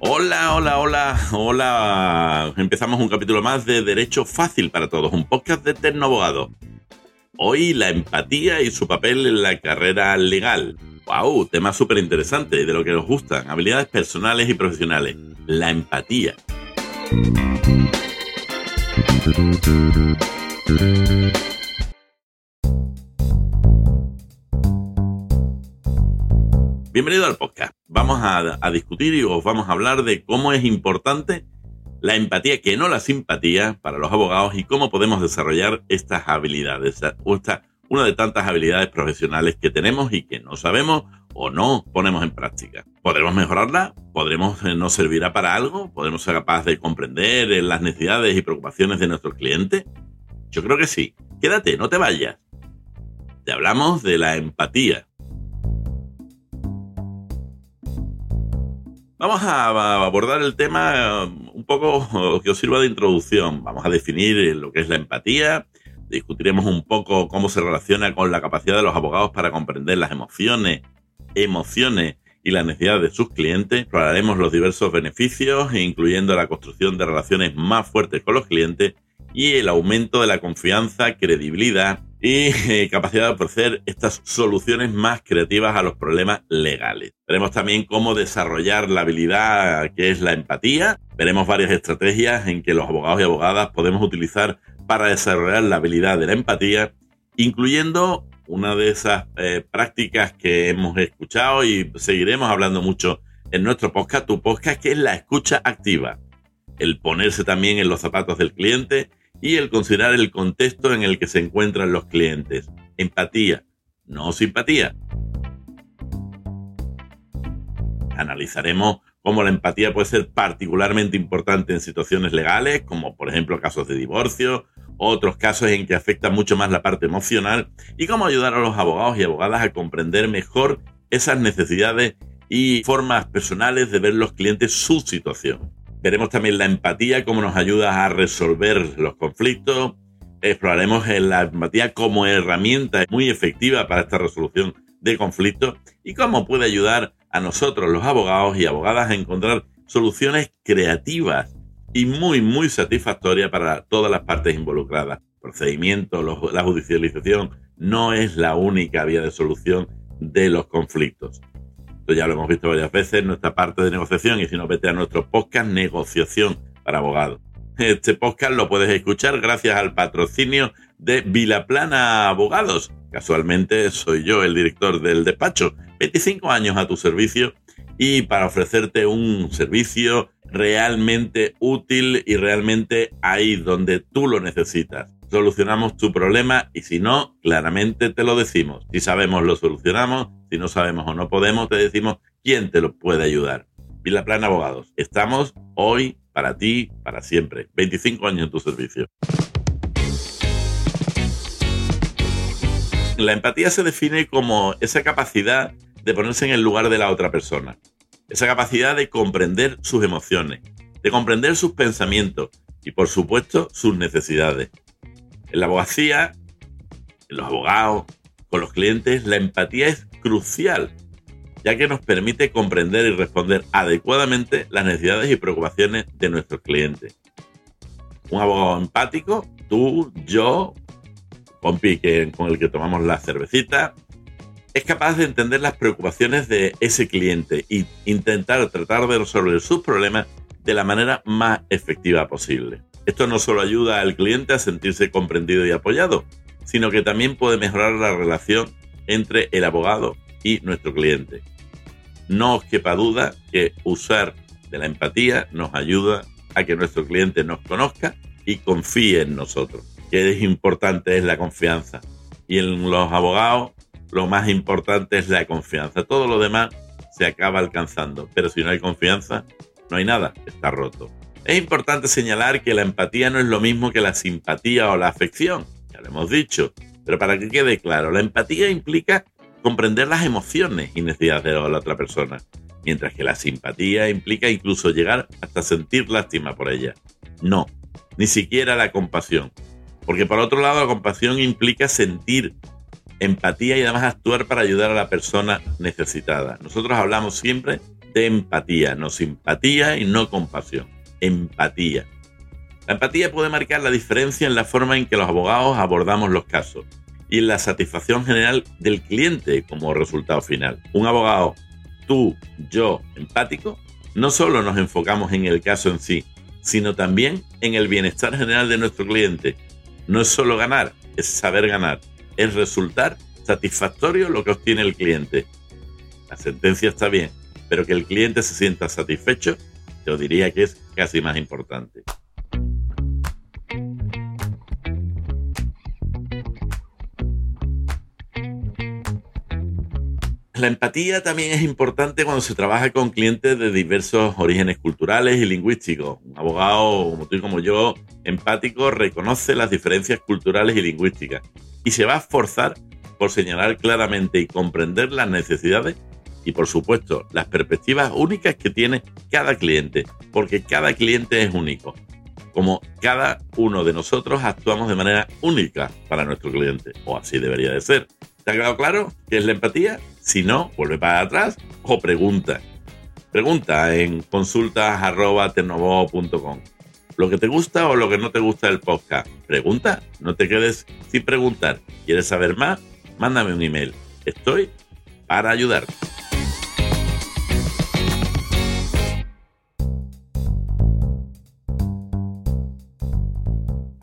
Hola, hola, hola, hola. Empezamos un capítulo más de Derecho Fácil para Todos, un podcast de Tecnoabogado. Hoy la empatía y su papel en la carrera legal. ¡Wow! Tema súper interesante de lo que nos gustan. Habilidades personales y profesionales. La empatía. Bienvenido al podcast. Vamos a, discutir y os vamos a hablar de cómo es importante la empatía, que no la simpatía, para los abogados y cómo podemos desarrollar estas habilidades. Esta, una de tantas habilidades profesionales que tenemos y que no sabemos o no ponemos en práctica. ¿Podremos mejorarla? ¿Podremos eh, nos servirá para algo? ¿Podremos ser capaces de comprender eh, las necesidades y preocupaciones de nuestros clientes? Yo creo que sí. Quédate, no te vayas. Te hablamos de la empatía. Vamos a abordar el tema un poco que os sirva de introducción. Vamos a definir lo que es la empatía, discutiremos un poco cómo se relaciona con la capacidad de los abogados para comprender las emociones, emociones y las necesidades de sus clientes. Exploraremos los diversos beneficios, incluyendo la construcción de relaciones más fuertes con los clientes y el aumento de la confianza, credibilidad y eh, capacidad de ofrecer estas soluciones más creativas a los problemas legales. Veremos también cómo desarrollar la habilidad que es la empatía. Veremos varias estrategias en que los abogados y abogadas podemos utilizar para desarrollar la habilidad de la empatía, incluyendo una de esas eh, prácticas que hemos escuchado y seguiremos hablando mucho en nuestro podcast, tu podcast, que es la escucha activa. El ponerse también en los zapatos del cliente y el considerar el contexto en el que se encuentran los clientes. Empatía, no simpatía. Analizaremos cómo la empatía puede ser particularmente importante en situaciones legales, como por ejemplo casos de divorcio, otros casos en que afecta mucho más la parte emocional, y cómo ayudar a los abogados y abogadas a comprender mejor esas necesidades y formas personales de ver los clientes su situación. Veremos también la empatía, cómo nos ayuda a resolver los conflictos. Exploraremos la empatía como herramienta muy efectiva para esta resolución de conflictos y cómo puede ayudar a nosotros, los abogados y abogadas, a encontrar soluciones creativas y muy, muy satisfactorias para todas las partes involucradas. Procedimiento, la judicialización no es la única vía de solución de los conflictos. Esto ya lo hemos visto varias veces en nuestra parte de negociación y si no, vete a nuestro podcast Negociación para Abogados. Este podcast lo puedes escuchar gracias al patrocinio de Vilaplana Abogados. Casualmente soy yo el director del despacho. 25 años a tu servicio y para ofrecerte un servicio realmente útil y realmente ahí donde tú lo necesitas solucionamos tu problema y si no, claramente te lo decimos. Si sabemos, lo solucionamos. Si no sabemos o no podemos, te decimos quién te lo puede ayudar. Vila Plan Abogados. Estamos hoy para ti, para siempre. 25 años en tu servicio. La empatía se define como esa capacidad de ponerse en el lugar de la otra persona. Esa capacidad de comprender sus emociones, de comprender sus pensamientos y, por supuesto, sus necesidades. En la abogacía, en los abogados, con los clientes, la empatía es crucial, ya que nos permite comprender y responder adecuadamente las necesidades y preocupaciones de nuestros clientes. Un abogado empático, tú, yo, compi con el que tomamos la cervecita, es capaz de entender las preocupaciones de ese cliente e intentar tratar de resolver sus problemas de la manera más efectiva posible. Esto no solo ayuda al cliente a sentirse comprendido y apoyado, sino que también puede mejorar la relación entre el abogado y nuestro cliente. No os quepa duda que usar de la empatía nos ayuda a que nuestro cliente nos conozca y confíe en nosotros. Que es importante es la confianza. Y en los abogados lo más importante es la confianza. Todo lo demás se acaba alcanzando. Pero si no hay confianza, no hay nada. Está roto. Es importante señalar que la empatía no es lo mismo que la simpatía o la afección, ya lo hemos dicho, pero para que quede claro, la empatía implica comprender las emociones y necesidades de la otra persona, mientras que la simpatía implica incluso llegar hasta sentir lástima por ella. No, ni siquiera la compasión, porque por otro lado la compasión implica sentir empatía y además actuar para ayudar a la persona necesitada. Nosotros hablamos siempre de empatía, no simpatía y no compasión. Empatía. La empatía puede marcar la diferencia en la forma en que los abogados abordamos los casos y en la satisfacción general del cliente como resultado final. Un abogado, tú, yo, empático, no solo nos enfocamos en el caso en sí, sino también en el bienestar general de nuestro cliente. No es solo ganar, es saber ganar, es resultar satisfactorio lo que obtiene el cliente. La sentencia está bien, pero que el cliente se sienta satisfecho, yo diría que es casi más importante. La empatía también es importante cuando se trabaja con clientes de diversos orígenes culturales y lingüísticos. Un abogado como tú y como yo, empático, reconoce las diferencias culturales y lingüísticas y se va a esforzar por señalar claramente y comprender las necesidades y por supuesto las perspectivas únicas que tiene cada cliente, porque cada cliente es único. Como cada uno de nosotros actuamos de manera única para nuestro cliente, o así debería de ser. ¿Te ha quedado claro qué es la empatía? Si no, vuelve para atrás o pregunta. Pregunta en consultas.tecnobo.com. Lo que te gusta o lo que no te gusta del podcast. Pregunta, no te quedes sin preguntar. ¿Quieres saber más? Mándame un email. Estoy para ayudarte.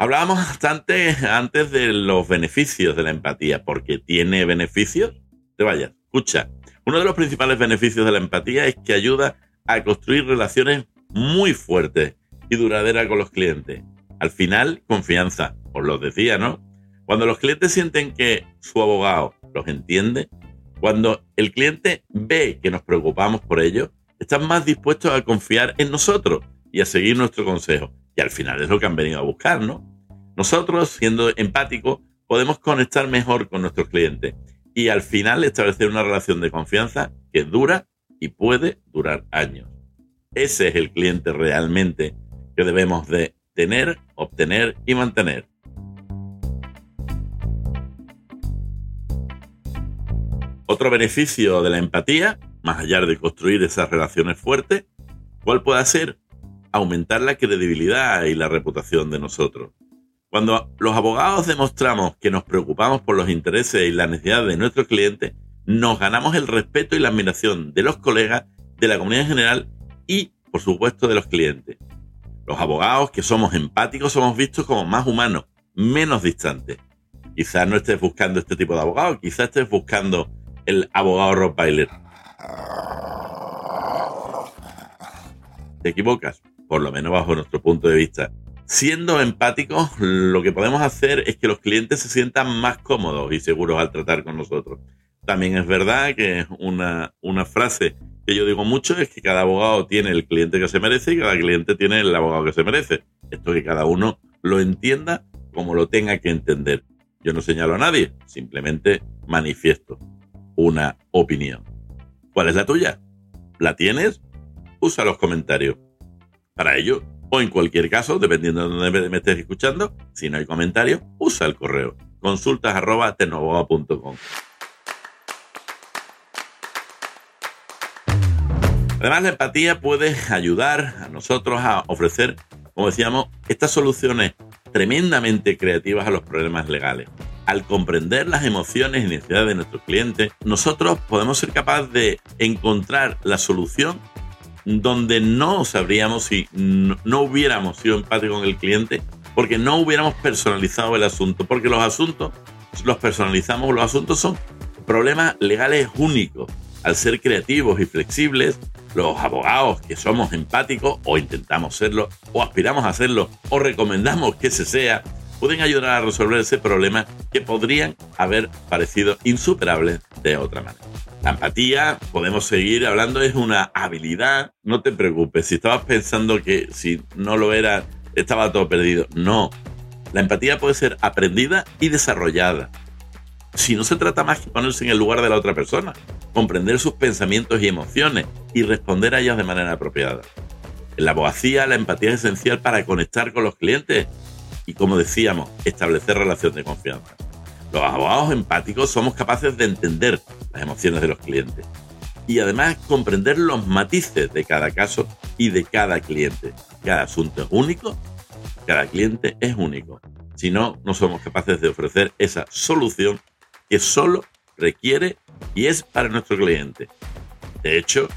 Hablábamos bastante antes de los beneficios de la empatía, porque tiene beneficios. Te vayas, escucha. Uno de los principales beneficios de la empatía es que ayuda a construir relaciones muy fuertes y duraderas con los clientes. Al final, confianza, os lo decía, ¿no? Cuando los clientes sienten que su abogado los entiende, cuando el cliente ve que nos preocupamos por ellos, están más dispuestos a confiar en nosotros y a seguir nuestro consejo. Y al final es lo que han venido a buscar, ¿no? Nosotros, siendo empáticos, podemos conectar mejor con nuestros clientes y al final establecer una relación de confianza que dura y puede durar años. Ese es el cliente realmente que debemos de tener, obtener y mantener. Otro beneficio de la empatía, más allá de construir esas relaciones fuertes, ¿cuál puede ser? Aumentar la credibilidad y la reputación de nosotros. Cuando los abogados demostramos que nos preocupamos por los intereses y las necesidades de nuestros clientes, nos ganamos el respeto y la admiración de los colegas, de la comunidad en general y, por supuesto, de los clientes. Los abogados que somos empáticos somos vistos como más humanos, menos distantes. Quizás no estés buscando este tipo de abogado, quizás estés buscando el abogado Rottweiler. Te equivocas, por lo menos bajo nuestro punto de vista. Siendo empáticos, lo que podemos hacer es que los clientes se sientan más cómodos y seguros al tratar con nosotros. También es verdad que una, una frase que yo digo mucho es que cada abogado tiene el cliente que se merece y cada cliente tiene el abogado que se merece. Esto que cada uno lo entienda como lo tenga que entender. Yo no señalo a nadie, simplemente manifiesto una opinión. ¿Cuál es la tuya? ¿La tienes? Usa los comentarios. Para ello, o en cualquier caso, dependiendo de dónde me estés escuchando, si no hay comentarios, usa el correo consultas Además, la empatía puede ayudar a nosotros a ofrecer, como decíamos, estas soluciones tremendamente creativas a los problemas legales. Al comprender las emociones y necesidades de nuestros clientes, nosotros podemos ser capaces de encontrar la solución donde no sabríamos si no, hubiéramos sido empáticos con el cliente, porque no hubiéramos personalizado el asunto, porque los asuntos los personalizamos, los asuntos son problemas legales únicos. Al ser creativos y flexibles, los abogados que somos empáticos o intentamos serlo o aspiramos a serlo o recomendamos que se sea, pueden ayudar a resolver ese problema que podrían haber parecido insuperables de otra manera. La empatía, podemos seguir hablando, es una habilidad. No te preocupes, si estabas pensando que si no lo era, estaba todo perdido. No, la empatía puede ser aprendida y desarrollada. Si no se trata más que ponerse en el lugar de la otra persona, comprender sus pensamientos y emociones y responder a ellas de manera apropiada. En la abogacía, la empatía es esencial para conectar con los clientes y, como decíamos, establecer relación de confianza. Los abogados empáticos somos capaces de entender las emociones de los clientes y además comprender los matices de cada caso y de cada cliente. Cada asunto es único, cada cliente es único. Si no, no somos capaces de ofrecer esa solución que solo requiere y es para nuestro cliente. De hecho,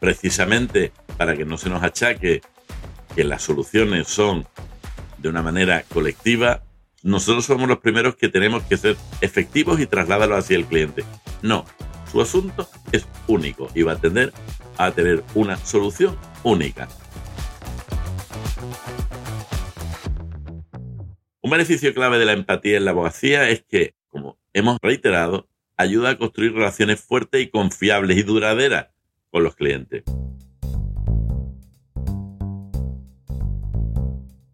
precisamente para que no se nos achaque que las soluciones son de una manera colectiva, nosotros somos los primeros que tenemos que ser efectivos y trasladarlo hacia el cliente. No, su asunto es único y va a tender a tener una solución única. Un beneficio clave de la empatía en la abogacía es que, como hemos reiterado, ayuda a construir relaciones fuertes y confiables y duraderas con los clientes.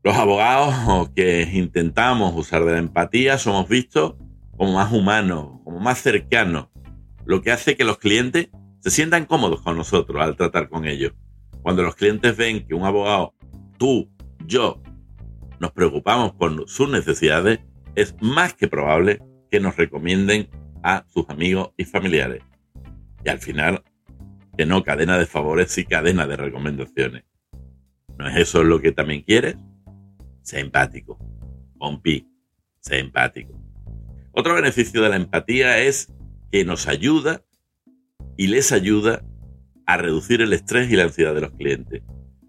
Los abogados que intentamos usar de la empatía somos vistos como más humanos, como más cercanos, lo que hace que los clientes se sientan cómodos con nosotros al tratar con ellos. Cuando los clientes ven que un abogado, tú, yo, nos preocupamos por sus necesidades, es más que probable que nos recomienden a sus amigos y familiares. Y al final, que no cadena de favores, y cadena de recomendaciones. ¿No es eso lo que también quieres? Sé empático. Pompi, sé empático. Otro beneficio de la empatía es que nos ayuda y les ayuda a reducir el estrés y la ansiedad de los clientes.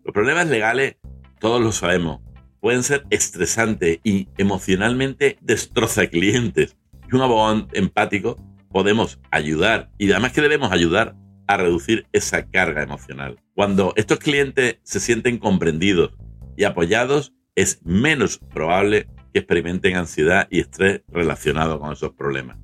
Los problemas legales, todos lo sabemos, pueden ser estresantes y emocionalmente destroza clientes. Y un abogado empático podemos ayudar y además que debemos ayudar a reducir esa carga emocional. Cuando estos clientes se sienten comprendidos y apoyados, es menos probable que experimenten ansiedad y estrés relacionado con esos problemas.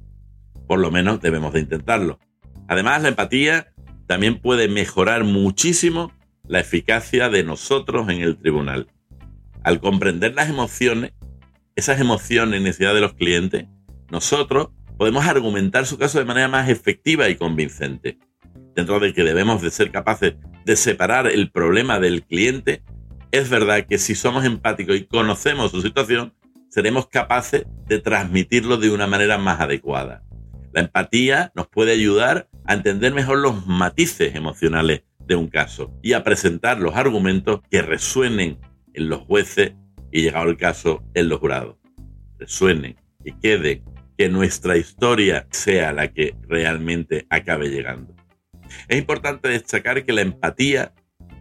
Por lo menos debemos de intentarlo. Además, la empatía también puede mejorar muchísimo la eficacia de nosotros en el tribunal. Al comprender las emociones, esas emociones y necesidades de los clientes, nosotros podemos argumentar su caso de manera más efectiva y convincente. Dentro de que debemos de ser capaces de separar el problema del cliente es verdad que si somos empáticos y conocemos su situación, seremos capaces de transmitirlo de una manera más adecuada. La empatía nos puede ayudar a entender mejor los matices emocionales de un caso y a presentar los argumentos que resuenen en los jueces y, llegado el caso, en los jurados. Resuenen, y quede, que nuestra historia sea la que realmente acabe llegando. Es importante destacar que la empatía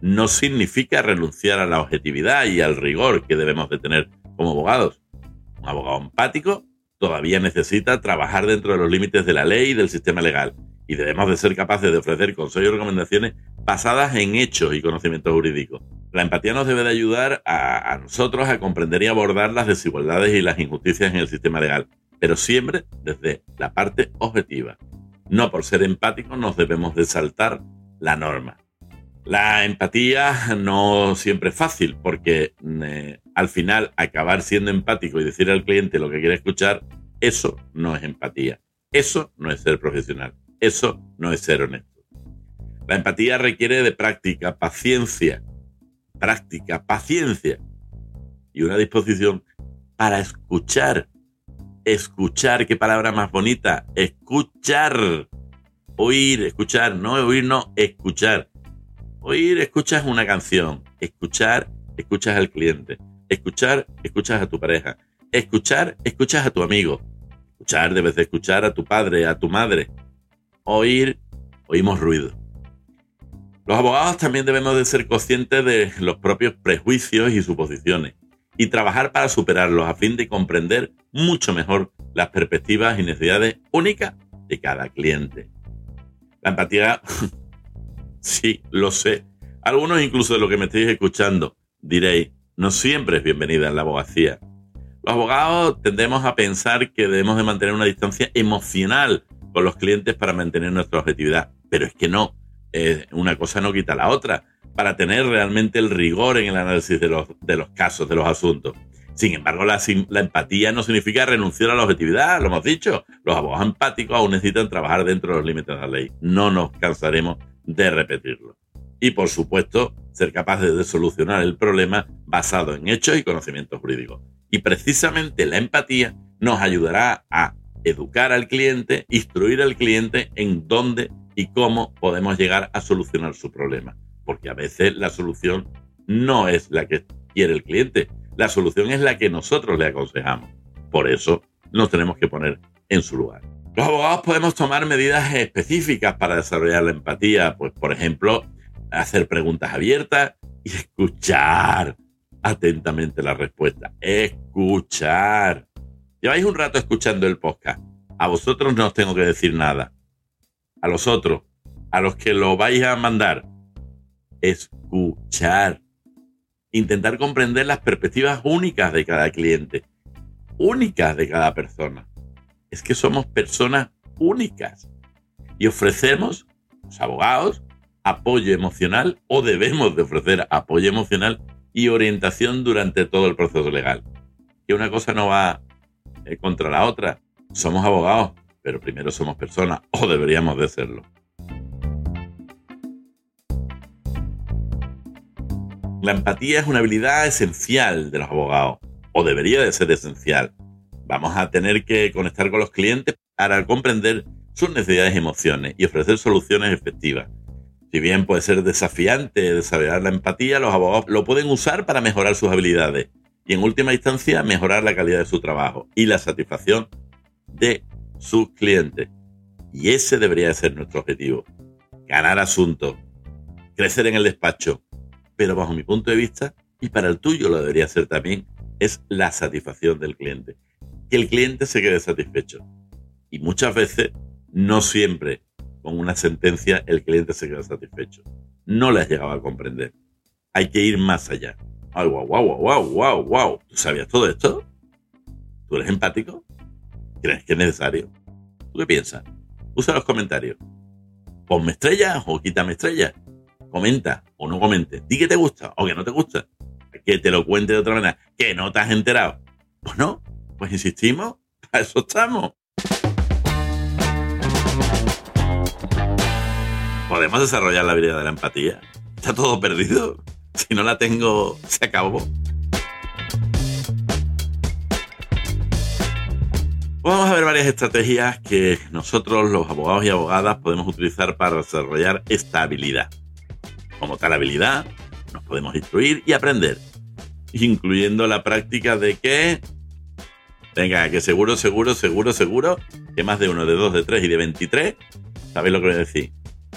no significa renunciar a la objetividad y al rigor que debemos de tener como abogados. Un abogado empático todavía necesita trabajar dentro de los límites de la ley y del sistema legal y debemos de ser capaces de ofrecer consejos y recomendaciones basadas en hechos y conocimientos jurídicos. La empatía nos debe de ayudar a, a, nosotros a comprender y abordar las desigualdades y las injusticias en el sistema legal, pero siempre desde la parte objetiva. No por ser empáticos nos debemos de saltar la norma. La empatía no siempre es fácil porque eh, al final acabar siendo empático y decir al cliente lo que quiere escuchar, eso no es empatía. Eso no es ser profesional. Eso no es ser honesto. La empatía requiere de práctica, paciencia, práctica, paciencia y una disposición para escuchar. Escuchar, qué palabra más bonita. Escuchar. Oír, escuchar, no oír, no, escuchar Oír, escuchas una canción. Escuchar, escuchas al cliente. Escuchar, escuchas a tu pareja. Escuchar, escuchas a tu amigo. Escuchar, debes de escuchar a tu padre, a tu madre. Oír, oímos ruido. Los abogados también debemos de ser conscientes de los propios prejuicios y suposiciones y trabajar para superarlos a fin de comprender mucho mejor las perspectivas y necesidades únicas de cada cliente. La empatía Sí, lo sé. Algunos incluso de lo que me estéis escuchando diréis, no siempre es bienvenida en la abogacía. Los abogados tendemos a pensar que debemos de mantener una distancia emocional con los clientes para mantener nuestra objetividad, pero es que no, una cosa no quita la otra, para tener realmente el rigor en el análisis de los, de los casos, de los asuntos. Sin embargo, la, la, empatía no significa renunciar a la objetividad, lo hemos dicho. Los abogados empáticos aún necesitan trabajar dentro de los límites de la ley. No nos cansaremos de repetirlo. Y por supuesto, ser capaces de solucionar el problema basado en hechos y conocimientos jurídicos. Y precisamente la empatía nos ayudará a educar al cliente, instruir al cliente en dónde y cómo podemos llegar a solucionar su problema. Porque a veces la solución no es la que quiere el cliente, la solución es la que nosotros le aconsejamos. Por eso nos tenemos que poner en su lugar. Los abogados podemos tomar medidas específicas para desarrollar la empatía, pues por ejemplo, hacer preguntas abiertas y escuchar atentamente la respuesta. Escuchar. Lleváis un rato escuchando el podcast. A vosotros no os tengo que decir nada. A los otros, a los que lo vais a mandar, escuchar. Intentar comprender las perspectivas únicas de cada cliente, únicas de cada persona es que somos personas únicas y ofrecemos, los abogados, apoyo emocional o debemos de ofrecer apoyo emocional y orientación durante todo el proceso legal. Que una cosa no va eh, contra la otra. Somos abogados, pero primero somos personas o deberíamos de serlo. La empatía es una habilidad esencial de los abogados, o debería de ser esencial. Vamos a tener que conectar con los clientes para comprender sus necesidades y emociones y ofrecer soluciones efectivas. Si bien puede ser desafiante desarrollar la empatía, los abogados lo pueden usar para mejorar sus habilidades y en última instancia mejorar la calidad de su trabajo y la satisfacción de sus clientes. Y ese debería ser nuestro objetivo. Ganar asuntos, crecer en el despacho. Pero bajo mi punto de vista, y para el tuyo lo debería ser también, es la satisfacción del cliente que el cliente se quede satisfecho. Y muchas veces, no siempre con una sentencia, el cliente se queda satisfecho. No le has llegado a comprender. Hay que ir más allá. Ay, wow, wow, wow, wow, wow. ¿Tú sabías todo esto? ¿Tú eres empático? ¿Crees que es necesario? ¿Tú qué piensas? Usa los comentarios. Ponme estrellas o quítame estrellas. Comenta o no comente. Di que te gusta o que no te gusta. Que te lo cuente de otra manera. Que no te has enterado. Pues no, pues insistimos, a eso estamos. ¿Podemos desarrollar la habilidad de la empatía? ¿Está todo perdido? Si no la tengo, se acabó. Vamos a ver varias estrategias que nosotros, los abogados y abogadas, podemos utilizar para desarrollar esta habilidad. Como tal habilidad, nos podemos instruir y aprender, incluyendo la práctica de que Venga, que seguro, seguro, seguro, seguro que más de uno, de dos, de tres y de 23, ¿sabéis lo que voy a decir?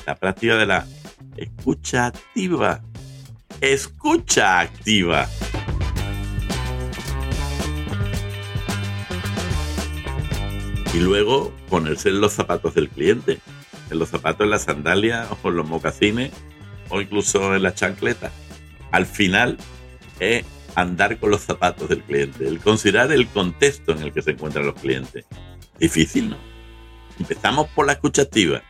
La práctica de la escucha activa. Escucha activa. Y luego ponerse en los zapatos del cliente. En los zapatos, en las sandalias o en los mocasines o incluso en las chancletas. Al final es andar con los zapatos del cliente, el considerar el contexto en el que se encuentran los clientes. Difícil, ¿no? Empezamos por la escucha activa.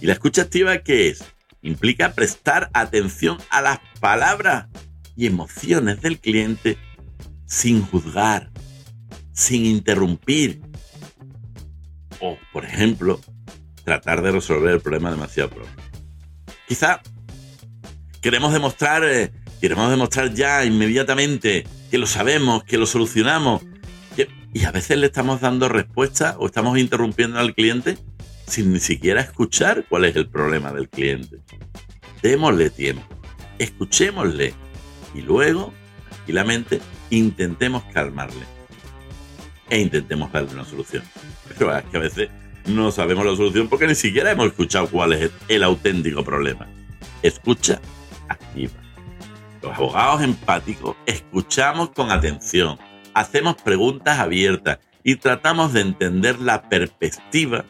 ¿Y la escucha activa qué es? Implica prestar atención a las palabras y emociones del cliente sin juzgar, sin interrumpir. O, por ejemplo, tratar de resolver el problema demasiado pronto. Quizá queremos demostrar eh, Queremos demostrar ya inmediatamente que lo sabemos, que lo solucionamos. y a veces le estamos dando respuesta o estamos interrumpiendo al cliente sin ni siquiera escuchar cuál es el problema del cliente. Démosle tiempo, escuchémosle y luego, tranquilamente, intentemos calmarle e intentemos darle una solución. Pero es que a veces no sabemos la solución porque ni siquiera hemos escuchado cuál es el auténtico problema. Escucha activa. Los abogados empáticos escuchamos con atención, hacemos preguntas abiertas y tratamos de entender la perspectiva,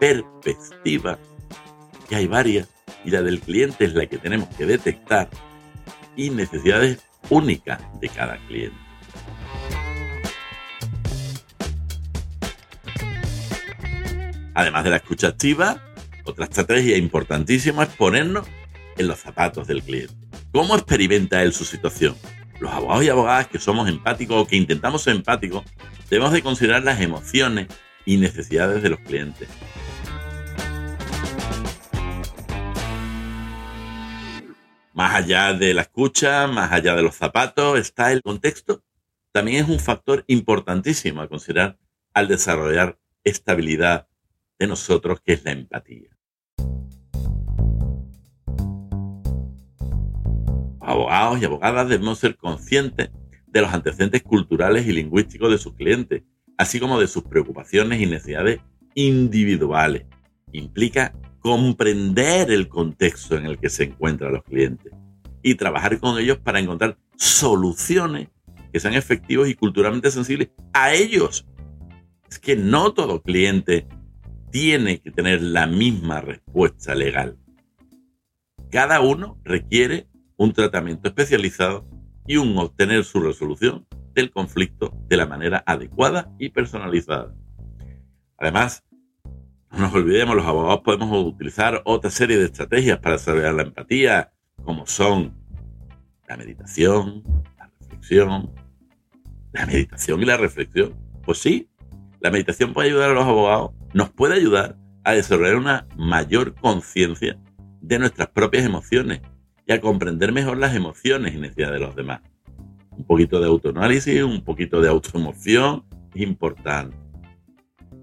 perspectiva, que hay varias, y la del cliente es la que tenemos que detectar, y necesidades únicas de cada cliente. Además de la escucha activa, otra estrategia importantísima es ponernos en los zapatos del cliente. ¿Cómo experimenta él su situación? Los abogados y abogadas que somos empáticos o que intentamos ser empáticos, debemos de considerar las emociones y necesidades de los clientes. Más allá de la escucha, más allá de los zapatos, está el contexto. También es un factor importantísimo a considerar al desarrollar estabilidad de nosotros, que es la empatía. Abogados y abogadas debemos ser conscientes de los antecedentes culturales y lingüísticos de sus clientes, así como de sus preocupaciones y necesidades individuales. Implica comprender el contexto en el que se encuentran los clientes y trabajar con ellos para encontrar soluciones que sean efectivos y culturalmente sensibles a ellos. Es que no todo cliente tiene que tener la misma respuesta legal. Cada uno requiere un tratamiento especializado y un obtener su resolución del conflicto de la manera adecuada y personalizada. Además, no nos olvidemos, los abogados podemos utilizar otra serie de estrategias para desarrollar la empatía, como son la meditación, la reflexión, la meditación y la reflexión. Pues sí, la meditación puede ayudar a los abogados, nos puede ayudar a desarrollar una mayor conciencia de nuestras propias emociones y a comprender mejor las emociones y necesidades de los demás. Un poquito de autoanálisis, un poquito de autoemoción es importante.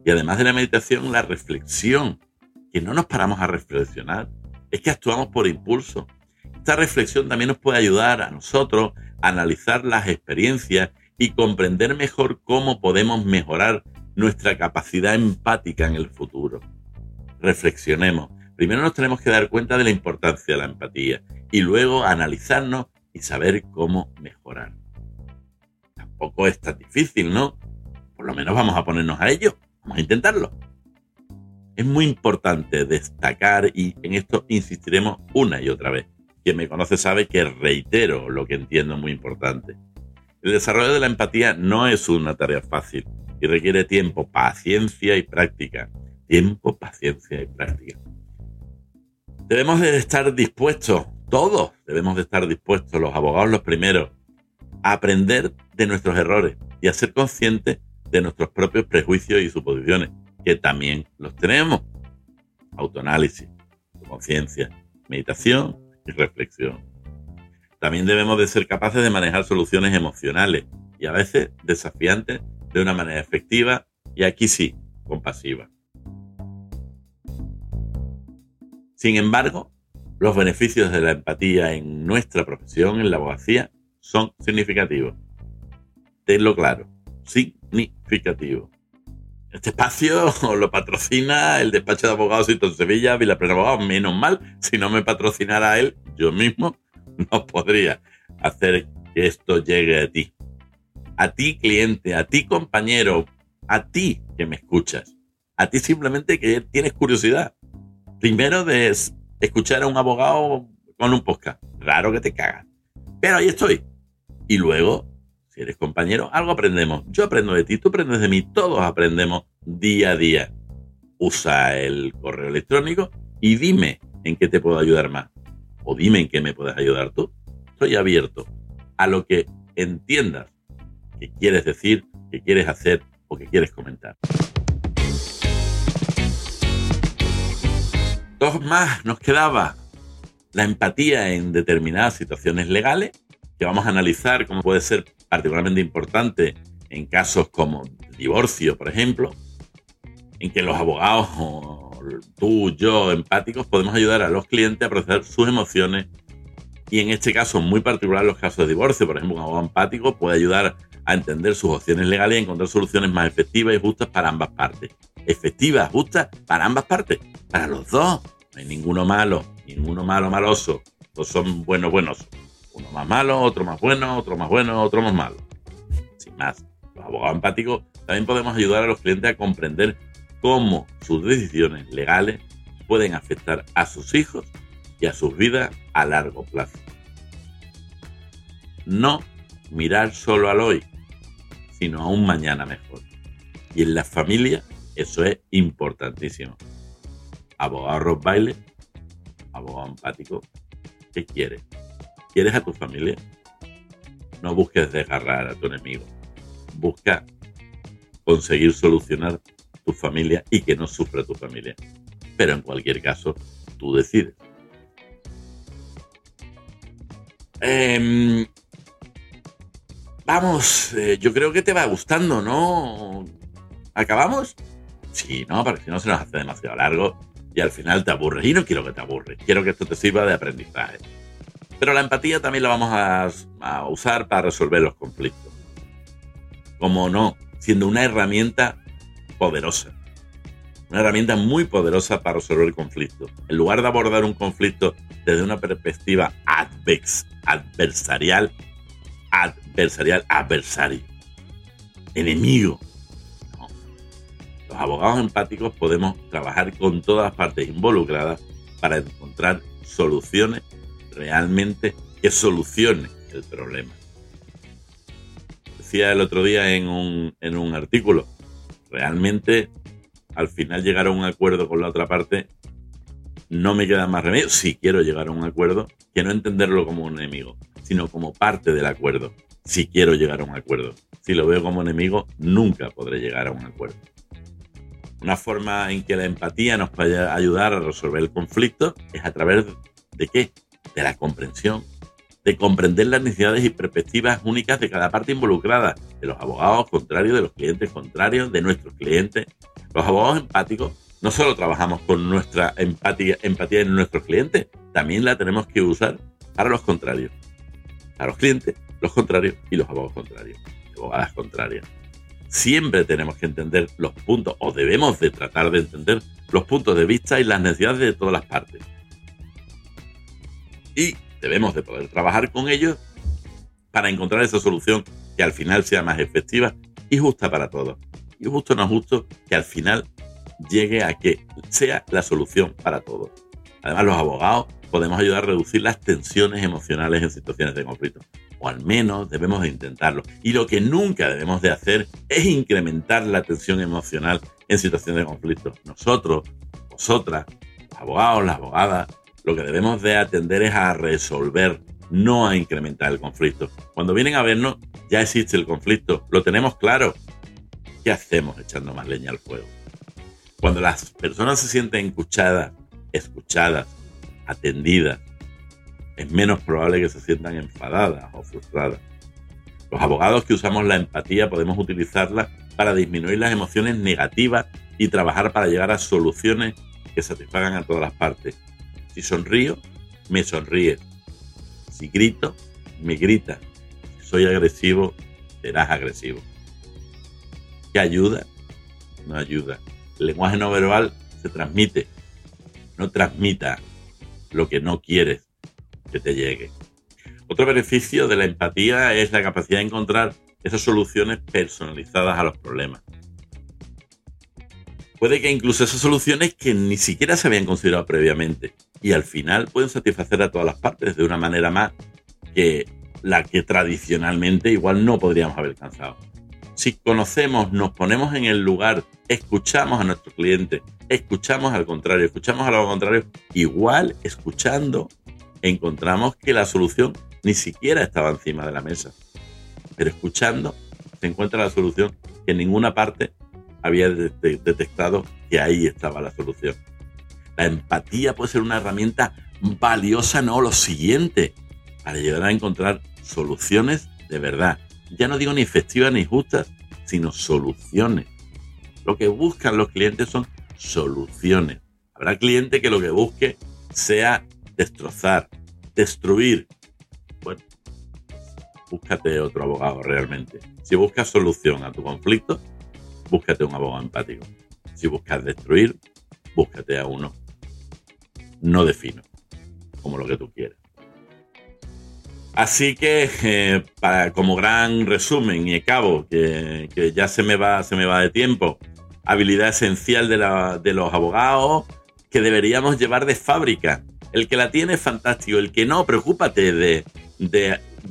Y además de la meditación, la reflexión, que no nos paramos a reflexionar, es que actuamos por impulso. Esta reflexión también nos puede ayudar a nosotros a analizar las experiencias y comprender mejor cómo podemos mejorar nuestra capacidad empática en el futuro. Reflexionemos. Primero nos tenemos que dar cuenta de la importancia de la empatía y luego analizarnos y saber cómo mejorar. Tampoco es tan difícil, ¿no? Por lo menos vamos a ponernos a ello. Vamos a intentarlo. Es muy importante destacar y en esto insistiremos una y otra vez. Quien me conoce sabe que reitero lo que entiendo muy importante. El desarrollo de la empatía no es una tarea fácil y requiere tiempo, paciencia y práctica. Tiempo, paciencia y práctica. Debemos de estar dispuestos, todos debemos de estar dispuestos, los abogados los primeros, a aprender de nuestros errores y a ser conscientes de nuestros propios prejuicios y suposiciones, que también los tenemos. Autoanálisis, conciencia, meditación y reflexión. También debemos de ser capaces de manejar soluciones emocionales y a veces desafiantes de una manera efectiva y aquí sí, compasiva. Sin embargo, los beneficios de la empatía en nuestra profesión, en la abogacía, son significativos. Tenlo claro, significativo. Este espacio lo patrocina el despacho de abogados en Sevilla, Vilaplena Abogados. Menos mal, si no me patrocinara él, yo mismo no podría hacer que esto llegue a ti. A ti, cliente, a ti, compañero, a ti que me escuchas, a ti simplemente que tienes curiosidad. Primero de escuchar a un abogado con un podcast. Raro que te cagas. Pero ahí estoy. Y luego si eres compañero, algo aprendemos. Yo aprendo de ti, tú aprendes de mí, todos aprendemos día a día. Usa el correo electrónico y dime en qué te puedo ayudar más. O dime en qué me puedes ayudar tú. Estoy abierto a lo que entiendas que quieres decir, que quieres hacer o que quieres comentar. Dos más nos quedaba. La empatía en determinadas situaciones legales, que vamos a analizar cómo puede ser particularmente importante en casos como divorcio, por ejemplo, en que los abogados, tú, yo, empáticos, podemos ayudar a los clientes a procesar sus emociones y en este caso muy particular los casos de divorcio, por ejemplo, un abogado empático puede ayudar a entender sus opciones legales y encontrar soluciones más efectivas y justas para ambas partes. Efectivas, justas para ambas partes, para los dos. No hay ninguno malo, ninguno malo, maloso. Todos son buenos, buenos. Uno más malo, otro más bueno, otro más bueno, otro más malo. Sin más, los abogados empáticos también podemos ayudar a los clientes a comprender cómo sus decisiones legales pueden afectar a sus hijos y a sus vidas a largo plazo. No mirar solo al hoy, sino a un mañana mejor. Y en la familia eso es importantísimo. Abogado Rob Baile, abogado empático, ¿qué quiere? ¿Quieres a tu familia? No busques desgarrar a tu enemigo. Busca conseguir solucionar tu familia y que no sufra tu familia. Pero en cualquier caso, tú decides. Em, vamos, eh, yo creo que te va gustando, ¿no? ¿Acabamos? Sí, no, porque si no se nos hace demasiado largo y al final te aburres. Y no quiero que te aburres, quiero que esto te sirva de aprendizaje. Pero la empatía también la vamos a, usar para resolver los conflictos. Como no, siendo una herramienta poderosa. Una herramienta muy poderosa para resolver conflictos. En lugar de abordar un conflicto desde una perspectiva advex, adversarial, adversarial, adversario, enemigo. Los abogados empáticos podemos trabajar con todas las partes involucradas para encontrar soluciones realmente que solucionen el problema. Decía el otro día en un, en un artículo, realmente al final llegar a un acuerdo con la otra parte no me queda más remedio, si quiero llegar a un acuerdo, que no entenderlo como un enemigo, sino como parte del acuerdo, si quiero llegar a un acuerdo. Si lo veo como enemigo, nunca podré llegar a un acuerdo. Una forma en que la empatía nos puede ayudar a resolver el conflicto es a través de qué? De la comprensión, de comprender las necesidades y perspectivas únicas de cada parte involucrada, de los abogados contrarios, de los clientes contrarios, de nuestros clientes. Los abogados empáticos no solo trabajamos con nuestra empatía, empatía en nuestros clientes, también la tenemos que usar para los contrarios, para los clientes, los contrarios y los abogados contrarios, abogadas contrarias. Siempre tenemos que entender los puntos, o debemos de tratar de entender los puntos de vista y las necesidades de todas las partes. Y debemos de poder trabajar con ellos para encontrar esa solución que al final sea más efectiva y justa para todos. Y justo no justo que al final llegue a que sea la solución para todos. Además, los abogados podemos ayudar a reducir las tensiones emocionales en situaciones de conflicto. O al menos debemos de intentarlo. Y lo que nunca debemos de hacer es incrementar la tensión emocional en situaciones de conflicto. Nosotros, vosotras, los abogados, las abogadas, lo que debemos de atender es a resolver, no a incrementar el conflicto. Cuando vienen a vernos, ya existe el conflicto, lo tenemos claro. ¿Qué hacemos echando más leña al fuego? Cuando las personas se sienten escuchadas, escuchadas, atendidas, es menos probable que se sientan enfadadas o frustradas. Los abogados que usamos la empatía podemos utilizarla para disminuir las emociones negativas y trabajar para llegar a soluciones que satisfagan a todas las partes. Si sonrío, me sonríe. Si grito, me grita. Si soy agresivo, serás agresivo. ¿Qué ayuda? No ayuda. El lenguaje no verbal se transmite. No transmita lo que no quieres que te llegue. Otro beneficio de la empatía es la capacidad de encontrar esas soluciones personalizadas a los problemas. Puede que incluso esas soluciones que ni siquiera se habían considerado previamente y al final pueden satisfacer a todas las partes de una manera más que la que tradicionalmente igual no podríamos haber alcanzado si conocemos, nos ponemos en el lugar, escuchamos a nuestro cliente, escuchamos al contrario, escuchamos a lo contrario, igual escuchando encontramos que la solución ni siquiera estaba encima de la mesa. Pero escuchando se encuentra la solución que en ninguna parte había detectado que ahí estaba la solución. La empatía puede ser una herramienta valiosa, no lo siguiente, para llegar a encontrar soluciones de verdad ya no digo ni efectivas ni justas, sino soluciones. Lo que buscan los clientes son soluciones. Habrá cliente que lo que busque sea destrozar, destruir. Bueno, búscate otro abogado realmente. Si buscas solución a tu conflicto, búscate un abogado empático. Si buscas destruir, búscate a uno no defino, como lo que tú quieres. Así que, eh, para, como gran resumen y cabo, que, que, ya se me, va, se me va de tiempo, habilidad esencial de los abogados que deberíamos llevar de fábrica. El que la tiene es fantástico, el que no, preocúpate de,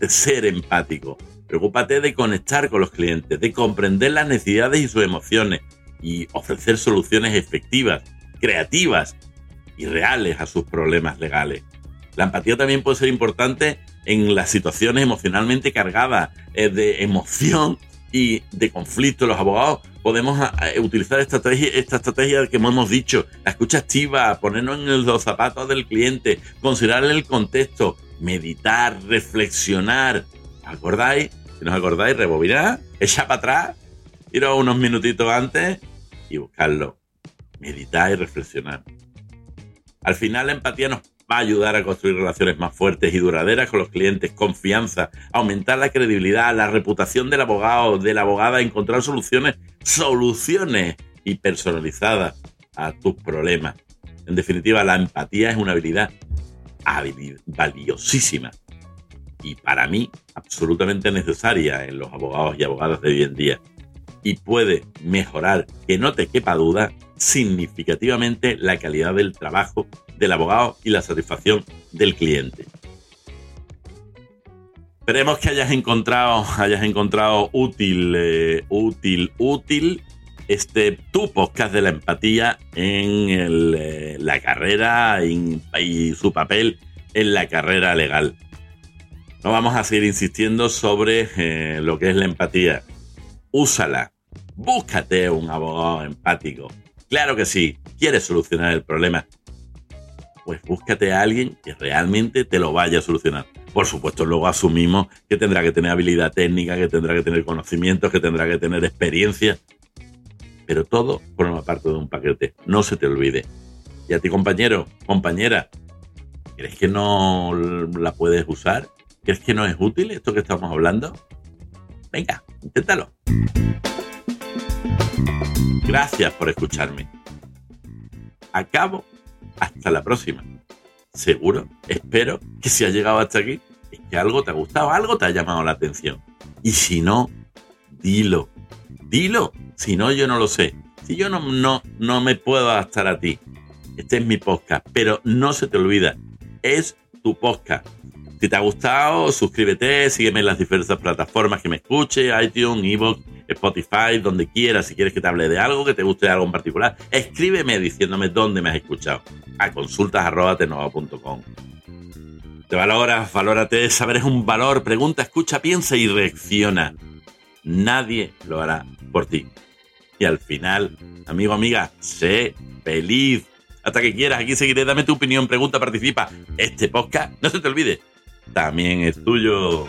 ser empático. Preocúpate de conectar con los clientes, de comprender las necesidades y sus emociones y ofrecer soluciones efectivas, creativas y reales a sus problemas legales. La empatía también puede ser importante en las situaciones emocionalmente cargadas eh, de emoción y de conflicto. Los abogados podemos ah, eh, utilizar esta estrategia, esta estrategia que hemos dicho, la escucha activa, ponernos en los zapatos del cliente, considerar el contexto, meditar, reflexionar. ¿Acordáis? Si nos acordáis, rebobinar, echar para atrás, ir unos minutitos antes y buscarlo, meditar y reflexionar. Al final la empatía nos ayudar a construir relaciones más fuertes y duraderas con los clientes, confianza, aumentar la credibilidad, la reputación del abogado, de la abogada, encontrar soluciones, soluciones y personalizadas a tus problemas. En definitiva, la empatía es una habilidad valiosísima y para mí absolutamente necesaria en los abogados y abogadas de hoy en día y puede mejorar, que no te quepa duda, significativamente la calidad del trabajo del abogado y la satisfacción del cliente. Esperemos que hayas encontrado, hayas encontrado útil, eh, útil, útil este tu podcast de la empatía en eh, la carrera y su papel en la carrera legal. No vamos a seguir insistiendo sobre eh, lo que es la empatía. Úsala. Búscate un abogado empático. Claro que sí. ¿Quieres solucionar el problema? Pues búscate a alguien que realmente te lo vaya a solucionar. Por supuesto, luego asumimos que tendrá que tener habilidad técnica, que tendrá que tener conocimientos, que tendrá que tener experiencia. Pero todo forma parte de un paquete. No se te olvide. Y a ti, compañero, compañera, ¿crees que no la puedes usar? ¿Crees que no es útil esto que estamos hablando? Venga, inténtalo. Gracias por escucharme. Acabo. Hasta la próxima. Seguro, espero que si has llegado hasta aquí, es que algo te ha gustado, algo te ha llamado la atención. Y si no, dilo. Dilo. Si no, yo no lo sé. Si yo no, no, no me puedo adaptar a ti. Este es mi podcast. Pero no se te olvida. Es tu podcast si te ha gustado, suscríbete, sígueme en las diversas plataformas que me escuche, iTunes, Evox, Spotify, donde quieras. Si quieres que te hable de algo, que te guste de algo en particular, escríbeme diciéndome dónde me has escuchado. A consultas.tenova.com. Te valoras, valórate, saber es un valor. Pregunta, escucha, piensa y reacciona. Nadie lo hará por ti. Y al final, amigo, amiga, sé feliz. Hasta que quieras, aquí seguiré. Dame tu opinión, pregunta, participa. Este podcast, no se te olvide, también es tuyo.